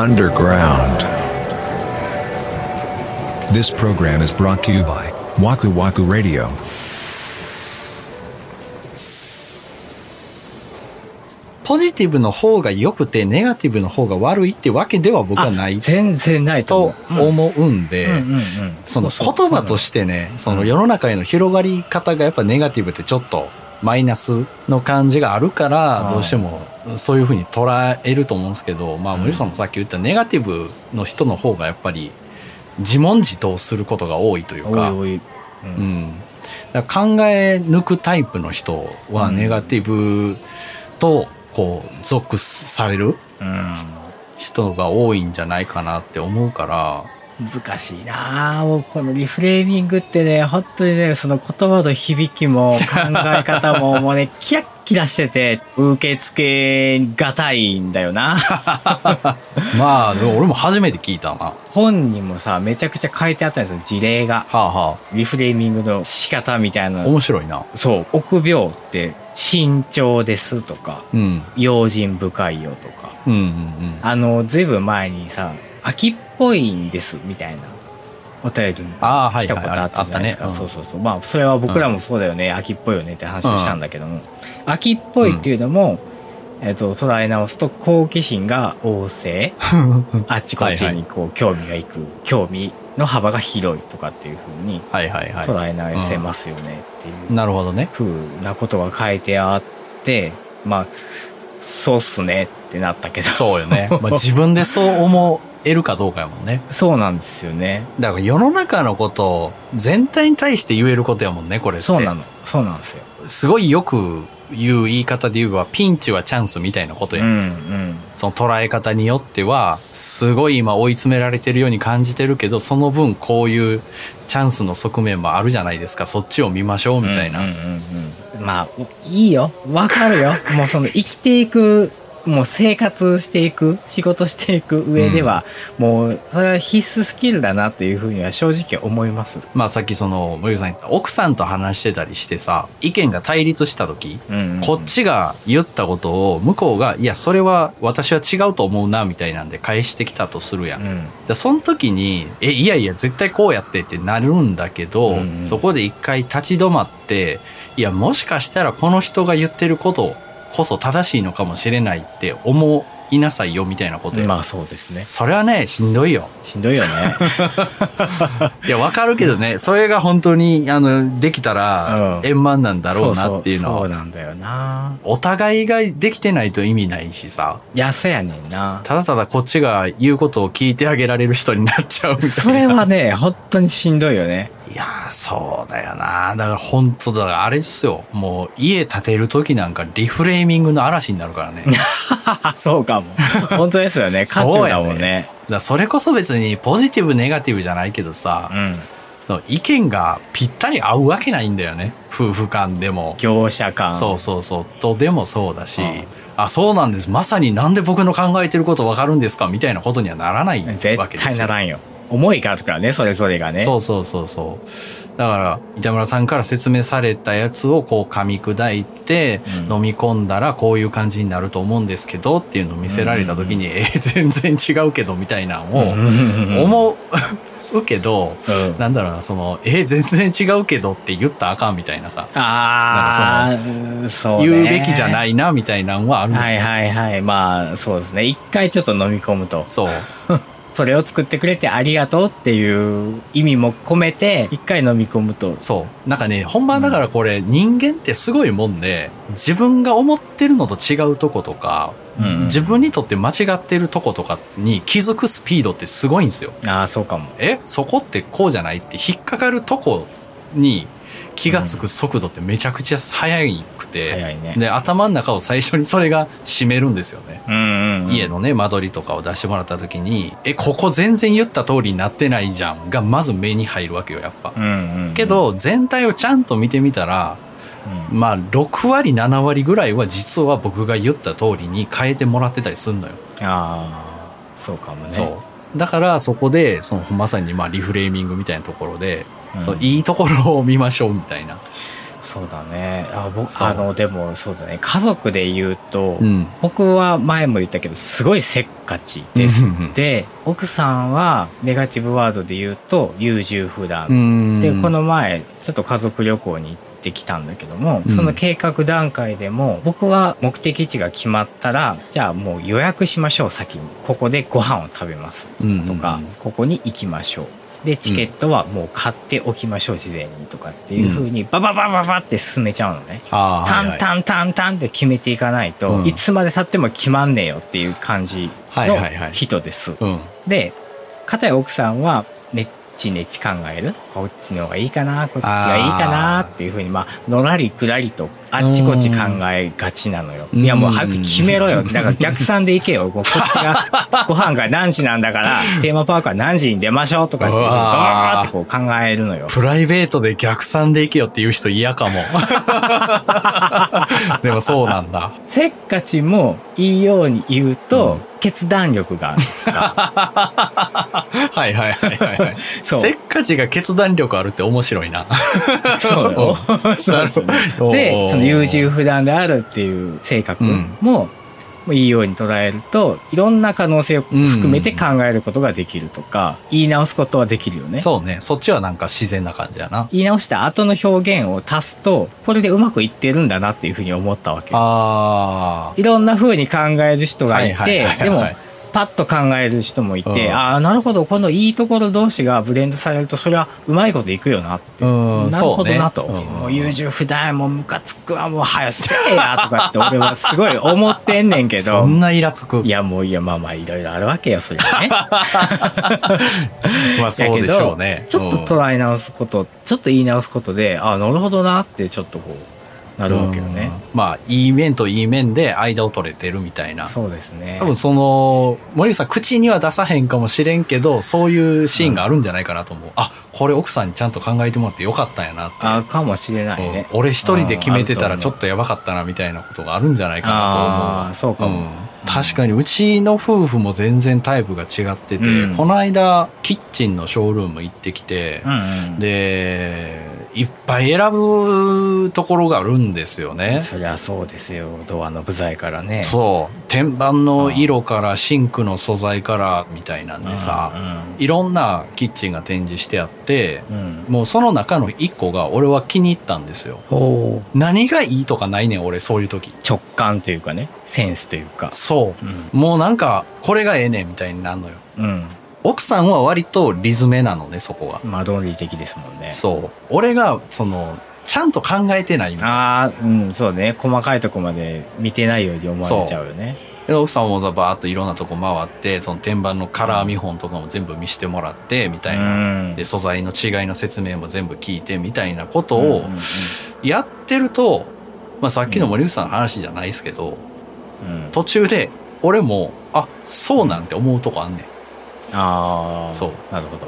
underground. This program is brought to you by Waku Waku Radio. ポジティブの方が良くて、ネガティブの方が悪いってわけでは僕はない全然ないとと思う。思うんで、うんうんうんうんその言葉としてね、その世の中への広がり方がやっぱネガティブってちょっとマイナスの感じがあるから、はいどうしてもそういうふうに捉えると思うんですけど、まあ森さんもさっき言ったネガティブの人の方がやっぱり自問自答することが多いというか、おいおい。ううん。ん、だ考え抜くタイプの人はうん。ネガティブとこう属されるうん。人が多いんじゃないかなって思うから、難しいなあもうこのリフレーミングってね本当にねその言葉の響きも考え方ももうねキラッキラしてて受け付けがたいんだよな まあでも俺も初めて聞いたな。は本にもさめちゃくちゃ書いてあったんですよ事例があはリフレーミングの仕方みたいあ、な面白いな。そう臆病って慎重ですとかうん。用心深いよとかうんうんうん。あのずいぶん前にさ秋っぽいんですみたいなお便りに来たはい。ことあったじゃないですか、あったね。そうそうそう。まあそれは僕らもそうだよね、秋っぽいよね。って話をしたんだけども、秋っぽいっていうのも、えっと捉え直すと好奇心が旺盛。あっちこっちにこう興味がいく興味の幅が広いとかっていうふうにはいはいはい。捉え直せますよねっていう。なるほどね。ふうなことが書いてあってまあそうっすねってなったけど。そうよね。まあ自分でそう思えるかどうかやもんね。そうなんですよねだから世の中のことを全体に対して言えることやもんね、これって。そうなのそうなんですよすごいよく言う言い方で言えば、ピンチはチャンスみたいなことや。うんうんその捉え方によっては、すごい今追い詰められてるように感じてるけど、その分こういうチャンスの側面もあるじゃないですか。そっちを見ましょうみたいな。うんうんうんうんまあいいよわかるよもうその生きていくもう生活していく仕事していく上では、もうそれは必須スキルだなっていうふうには正直思います。まあさっきその、森口さん言った奥さんと話してたりしてさ、意見が対立した時、うんうんうんこっちが言ったことを向こうが、いや、それは私は違うと思うな、みたいなんで返してきたとするやん。うんでその時に、え、いやいや、絶対こうやってってなるんだけど、うんうんそこで一回立ち止まって、いや、もしかしたらこの人が言ってることこそ正しいのかもしれないって思いなさいよ、みたいなことや。まあそうですね。それはね、しんどいよ。しんどいよね。いや、わかるけどね、それが本当に、あの、できたらうん円満なんだろうなっていうのそうそうは、なんだよな。お互いができてないと意味ないしさ、いや、そうやねんな。ただただこっちが言うことを聞いてあげられる人になっちゃうみたいな。それはね、本当にしんどいよね。いやー、そうだよな。だから本当だからあれですよ。もう家建てる時なんかリフレーミングの嵐になるからね。そうかも。本当ですよね。渦中だもんね。らそれこそ別にポジティブネガティブじゃないけどさ、うん。その意見がぴったり合うわけないんだよね。夫婦間でも。業者間。そうそうそう。とでもそうだし、うんあ、そうなんです。まさになんで僕の考えてることわかるんですか？みたいなことにはならない絶わけですよ。対ならんよ。思いがあるからね、それぞれがね。そうそうそうそう。だから、板村さんから説明されたやつをこう噛み砕いて、うん飲み込んだらこういう感じになると思うんですけどっていうのを見せられた時に、えー全然違うけどみたいなのをうんうんうん思うけど、うんなんだろうな、その、えー全然違うけどって言ったらあかんみたいなさ、ああ、うんそう、ね。言うべきじゃないなみたいなのはあるはいはいはい。まあ、そうですね。一回ちょっと飲み込むと。そう。それを作ってくれてありがとうっていう意味も込めて、一回飲み込むと。そう。なんかね、本番だからこれ、人間ってすごいもんで、自分が思ってるのと違うとことか、うんうん自分にとって間違ってるとことかに気づくスピードってすごいんですよ。ああ、そうかも。え？そこってこうじゃないって引っかかるとこに気がつく速度ってめちゃくちゃ速くて、ねで、頭の中を最初にそれが占めるんですよね。うんうん、うん。家のね、間取りとかを出してもらった時に、え、ここ全然言った通りになってないじゃんが、まず目に入るわけよ、やっぱ。うんうんうん。け、ど、全体をちゃんと見てみたら、うん、まあ、6割、7割ぐらいは実は僕が言った通りに変えてもらってたりすんのよ。ああ、そうかもね。そう。だから、そこで、その、まさに、まあ、リフレーミングみたいなところで、うんそのいいところを見ましょうみたいな。そうだね。あ僕あのでもそうだね。家族で言うと、うん。僕は前も言ったけどすごいせっかちです、で奥さんはネガティブワードで言うと優柔不断、うんでこの前ちょっと家族旅行に行ってきたんだけども、うん。その計画段階でも僕は目的地が決まったらじゃあもう予約しましょう先に。ここでご飯を食べます。うん。とか、ここに行きましょうでチケットはもう買っておきましょう事前にとかっていう風にバババババって進めちゃうのね。あーはいはいタンタンタンタンって決めていかないと、うん。いつまで経っても決まんねえよっていう感じの人です。うん。で片や奥さんはちねっち考える？こっちの方がいいかな？こっちがいいかな？っていうふうにまあのらりくらりとあっちこっち考えがちなのよ。うんいやもう早く決めろよだから逆算で行けよこっちが ご飯が何時なんだからテーマパークは何時に出ましょうとかってうわーバーってこう考えるのよ。プライベートで逆算でいけよっていう人嫌かも。でもそうなんだ。せっかちもいいように言うと、決断力がある。はいはいはいはいはい。そうせっかちが決断力あるって面白いな。そうよ。そうそうおうおでうその優柔不断であるっていう性格うんも、もういいように捉えるといろんな可能性を含めて考えることができるとか、言い直すことはできるよね。そうね。そっちはなんか自然な感じやな。言い直した後の表現を足すとこれでうまくいってるんだなっていうふうに思ったわけ。あいろんな風に考える人がいはいはいはいはいてでもパッと考える人もいて、うんああなるほどこのいいところ同士がブレンドされるとそれはうまいこといくよなって、うんなるほどなと、そうねうんもう優柔不断やもうムカつくわもう早せえやとかって俺はすごい思ってんねんけどそんなイラつく。いやもういやまあまあいろいろあるわけよそれはね。まあそうでしょうね。ちょっと捉え直すこと、ちょっと言い直すことでああなるほどなってちょっとこうなるわけよね。うんまあ、いい面といい面で間を取れてるみたいな。そうですね。多分その、森口さん口には出さへんかもしれんけど、そういうシーンがあるんじゃないかなと思う。あ、これ奥さんにちゃんと考えてもらってよかったんやなって。あかもしれないね。うん俺一人で決めてたらちょっととやばかったなみたいなことがあるんじゃないかなと思うわあーそうかもん確かにうちの夫婦も全然タイプが違ってて、うんこの間キッチンのショールーム行ってきて、うんうん、でいっぱい選ぶところがあるんですよね。そりゃそうですよドアの部材からねそう天板の色からシンクの素材からみたいなんでさ、いろんなキッチンが展示してあってうんうんもうその中の一個が俺は気に入ったんですよ。お何がいいとかないねん俺そういう時。直感というかねセンスというかそうう。もうなんかこれがええねんみたいになるのよ。ん、奥さんは割とリズメなのねそこは。うん、まあ論理的ですもんね。そう。俺がそのちゃんと考えてないみたいなああうんそうね。細かいとこまで見てないように思われちゃうよね。で奥さんもさバーっといろんなとこ回ってその天板のカラー見本とかも全部見せてもらってみたいな、うん。で素材の違いの説明も全部聞いてみたいなことをやってると、まあ、さっきの森口さんの話じゃないですけど、うん。途中で俺もあそうなんて思うとこあんねんああそうなるほど。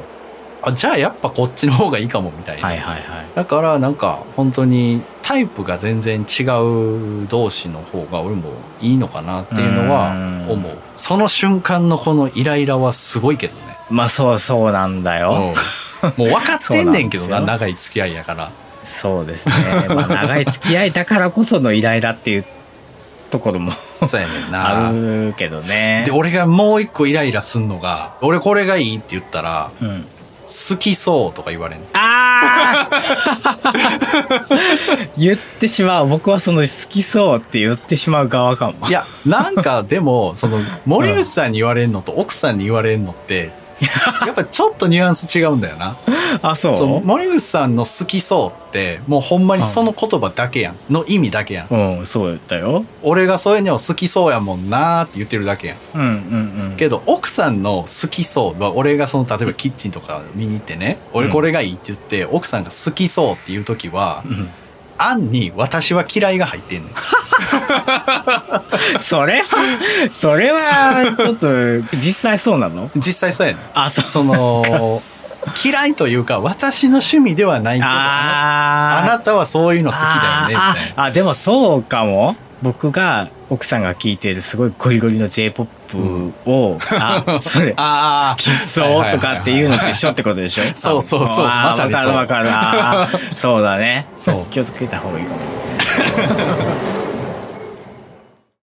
あじゃあやっぱこっちの方がいいかもみたいな、はいはいはい。だからなんか本当にタイプが全然違う同士の方が俺もいいのかなっていうのは思う。その瞬間のこのイライラはすごいけどね。まあそうそうなんだよ、うん。もう分かってんねんけどな 長い付き合いやから。そうですね。まあ、長い付き合いだからこそのイライラっていうところもそうやねんあなるけどね。で俺がもう一個イライラすんのが俺これがいいって言ったらうん、好きそうとか言われんのあー 言ってしまう。僕はその好きそうって言ってしまう側かも。いやなんかでもその森口さんに言われんのと奥さんに言われんのって やっぱちょっとニュアンス違うんだよな。あ、そう？そう森口さんの好きそうってもうほんまにその言葉だけやん。の意味だけやん。うん、そうだよ。俺がそういうの好きそうやもんなーって言ってるだけやん。うんうんうん。けど奥さんの好きそうは俺がその例えばキッチンとか見に行ってね。俺これがいいって言って、奥さんが好きそうっていう時は、ん案に私は嫌いが入ってんねん。それは、それは、ちょっと、実際そうなの？実際そうやねん。あ、そう。その嫌いというか私の趣味ではないけどあなたはそういうの好きだよねみたいな。あでもそうかも。僕が奥さんが聴いてるすごいゴリゴリの J-POP を、あそれ あきそうとかっていうのと一緒ってことでしょ？そうそうそう。まさにそう。わかるわかる。そうだね。そう。気をつけた方がいいかも